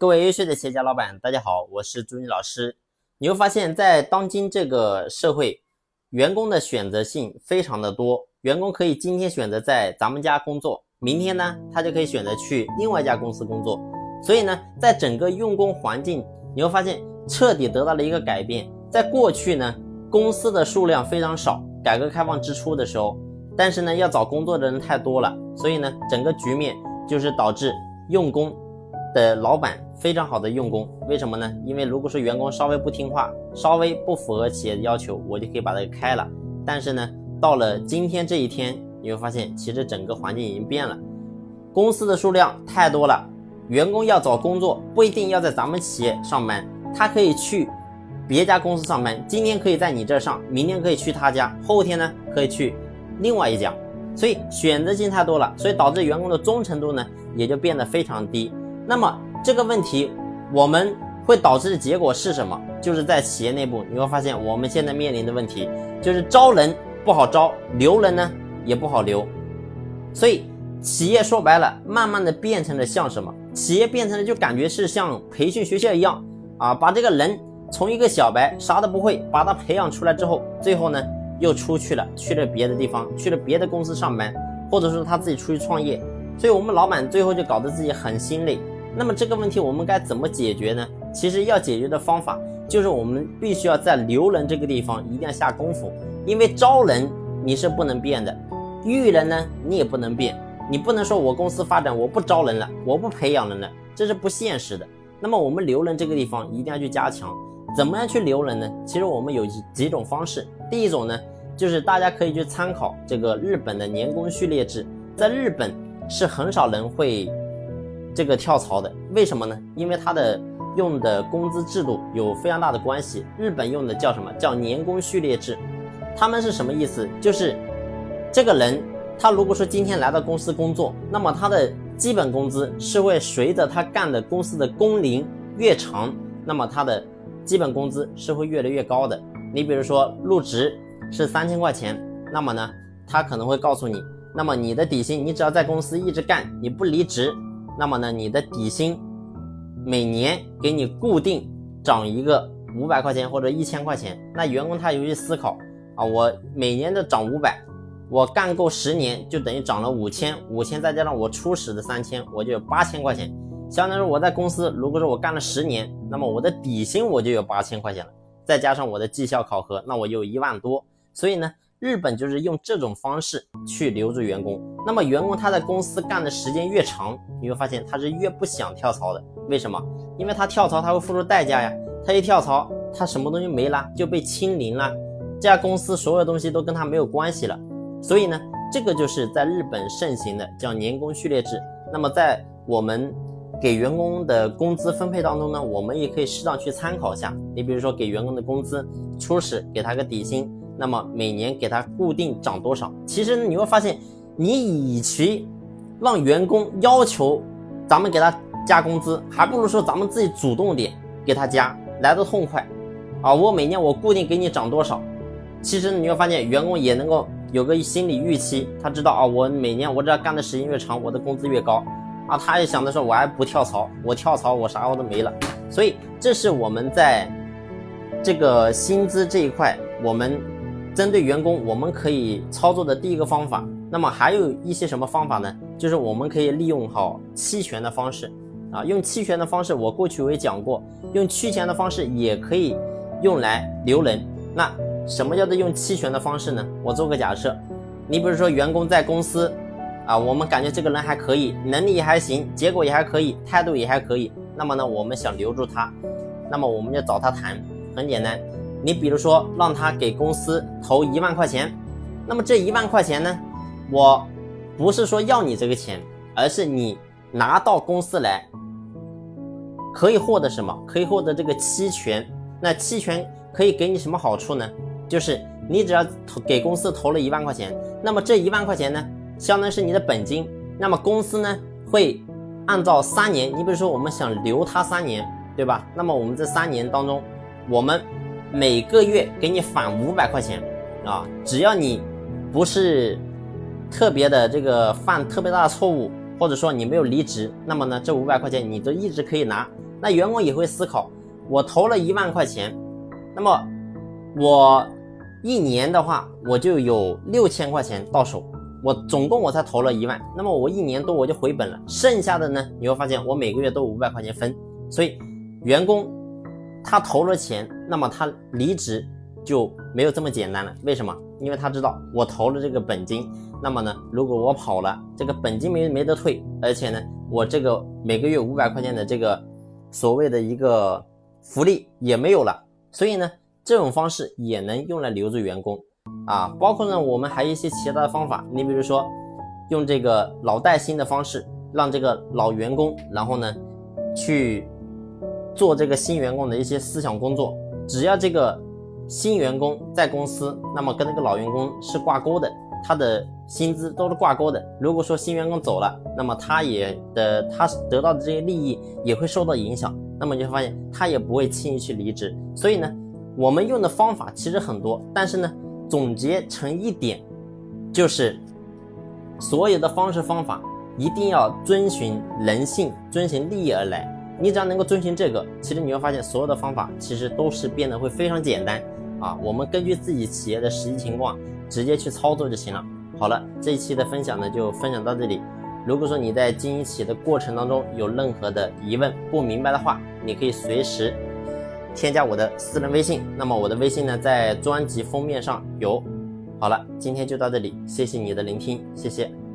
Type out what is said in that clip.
各位优秀的企业家老板，大家好，我是朱妮老师。你会发现在当今这个社会，员工的选择性非常的多。员工可以今天选择在咱们家工作，明天呢，他就可以选择去另外一家公司工作。所以呢，在整个用工环境，你会发现彻底得到了一个改变。在过去呢，公司的数量非常少，改革开放之初的时候，但是呢，要找工作的人太多了，所以呢，整个局面就是导致用工的老板。非常好的用工，为什么呢？因为如果说员工稍微不听话，稍微不符合企业的要求，我就可以把他给开了。但是呢，到了今天这一天，你会发现其实整个环境已经变了，公司的数量太多了，员工要找工作不一定要在咱们企业上班，他可以去别家公司上班。今天可以在你这上，明天可以去他家，后天呢可以去另外一家，所以选择性太多了，所以导致员工的忠诚度呢也就变得非常低。那么这个问题，我们会导致的结果是什么？就是在企业内部，你会发现我们现在面临的问题就是招人不好招，留人呢也不好留。所以企业说白了，慢慢的变成了像什么？企业变成了就感觉是像培训学校一样啊，把这个人从一个小白啥都不会，把他培养出来之后，最后呢又出去了，去了别的地方，去了别的公司上班，或者说他自己出去创业。所以我们老板最后就搞得自己很心累。那么这个问题我们该怎么解决呢？其实要解决的方法就是我们必须要在留人这个地方一定要下功夫，因为招人你是不能变的，育人呢你也不能变，你不能说我公司发展我不招人了，我不培养人了，这是不现实的。那么我们留人这个地方一定要去加强，怎么样去留人呢？其实我们有几种方式，第一种呢就是大家可以去参考这个日本的年功序列制，在日本是很少人会。这个跳槽的为什么呢？因为他的用的工资制度有非常大的关系。日本用的叫什么叫年功序列制？他们是什么意思？就是这个人他如果说今天来到公司工作，那么他的基本工资是会随着他干的公司的工龄越长，那么他的基本工资是会越来越高的。你比如说入职是三千块钱，那么呢，他可能会告诉你，那么你的底薪，你只要在公司一直干，你不离职。那么呢，你的底薪每年给你固定涨一个五百块钱或者一千块钱，那员工他有去思考啊，我每年的涨五百，我干够十年就等于涨了五千，五千再加上我初始的三千，我就有八千块钱。相当于我在公司，如果说我干了十年，那么我的底薪我就有八千块钱了，再加上我的绩效考核，那我就有一万多。所以呢。日本就是用这种方式去留住员工。那么员工他在公司干的时间越长，你会发现他是越不想跳槽的。为什么？因为他跳槽他会付出代价呀。他一跳槽，他什么东西没了，就被清零了。这家公司所有东西都跟他没有关系了。所以呢，这个就是在日本盛行的叫年功序列制。那么在我们给员工的工资分配当中呢，我们也可以适当去参考一下。你比如说给员工的工资，初始给他个底薪。那么每年给他固定涨多少？其实你会发现，你与其让员工要求咱们给他加工资，还不如说咱们自己主动点给他加，来的痛快。啊，我每年我固定给你涨多少？其实你会发现，员工也能够有个心理预期，他知道啊，我每年我只要干的时间越长，我的工资越高。啊，他也想着说，我还不跳槽，我跳槽我啥我都没了。所以这是我们在这个薪资这一块，我们。针对员工，我们可以操作的第一个方法，那么还有一些什么方法呢？就是我们可以利用好期权的方式啊，用期权的方式，我过去我也讲过，用期权的方式也可以用来留人。那什么叫做用期权的方式呢？我做个假设，你比如说员工在公司啊，我们感觉这个人还可以，能力也还行，结果也还可以，态度也还可以，那么呢，我们想留住他，那么我们就找他谈，很简单。你比如说，让他给公司投一万块钱，那么这一万块钱呢，我不是说要你这个钱，而是你拿到公司来，可以获得什么？可以获得这个期权。那期权可以给你什么好处呢？就是你只要投给公司投了一万块钱，那么这一万块钱呢，相当于是你的本金。那么公司呢，会按照三年，你比如说我们想留他三年，对吧？那么我们这三年当中，我们每个月给你返五百块钱，啊，只要你不是特别的这个犯特别大的错误，或者说你没有离职，那么呢，这五百块钱你都一直可以拿。那员工也会思考，我投了一万块钱，那么我一年的话，我就有六千块钱到手，我总共我才投了一万，那么我一年多我就回本了，剩下的呢，你会发现我每个月都五百块钱分，所以员工他投了钱，那么他离职就没有这么简单了，为什么？因为他知道我投了这个本金，那么呢，如果我跑了，这个本金没没得退，而且呢，我这个每个月五百块钱的这个所谓的一个福利也没有了，所以呢，这种方式也能用来留住员工啊。包括呢，我们还有一些其他的方法，你比如说用这个老带新的方式，让这个老员工，然后呢去做这个新员工的一些思想工作，只要这个。新员工在公司，那么跟那个老员工是挂钩的，他的薪资都是挂钩的。如果说新员工走了，那么他也的他得到的这些利益也会受到影响。那么你会发现他也不会轻易去离职。所以呢，我们用的方法其实很多，但是呢，总结成一点，就是所有的方式方法一定要遵循人性、遵循利益而来。你只要能够遵循这个，其实你会发现所有的方法其实都是变得会非常简单。啊，我们根据自己企业的实际情况直接去操作就行了。好了，这一期的分享呢就分享到这里。如果说你在经营企业的过程当中有任何的疑问不明白的话，你可以随时添加我的私人微信。那么我的微信呢在专辑封面上有。好了，今天就到这里，谢谢你的聆听，谢谢。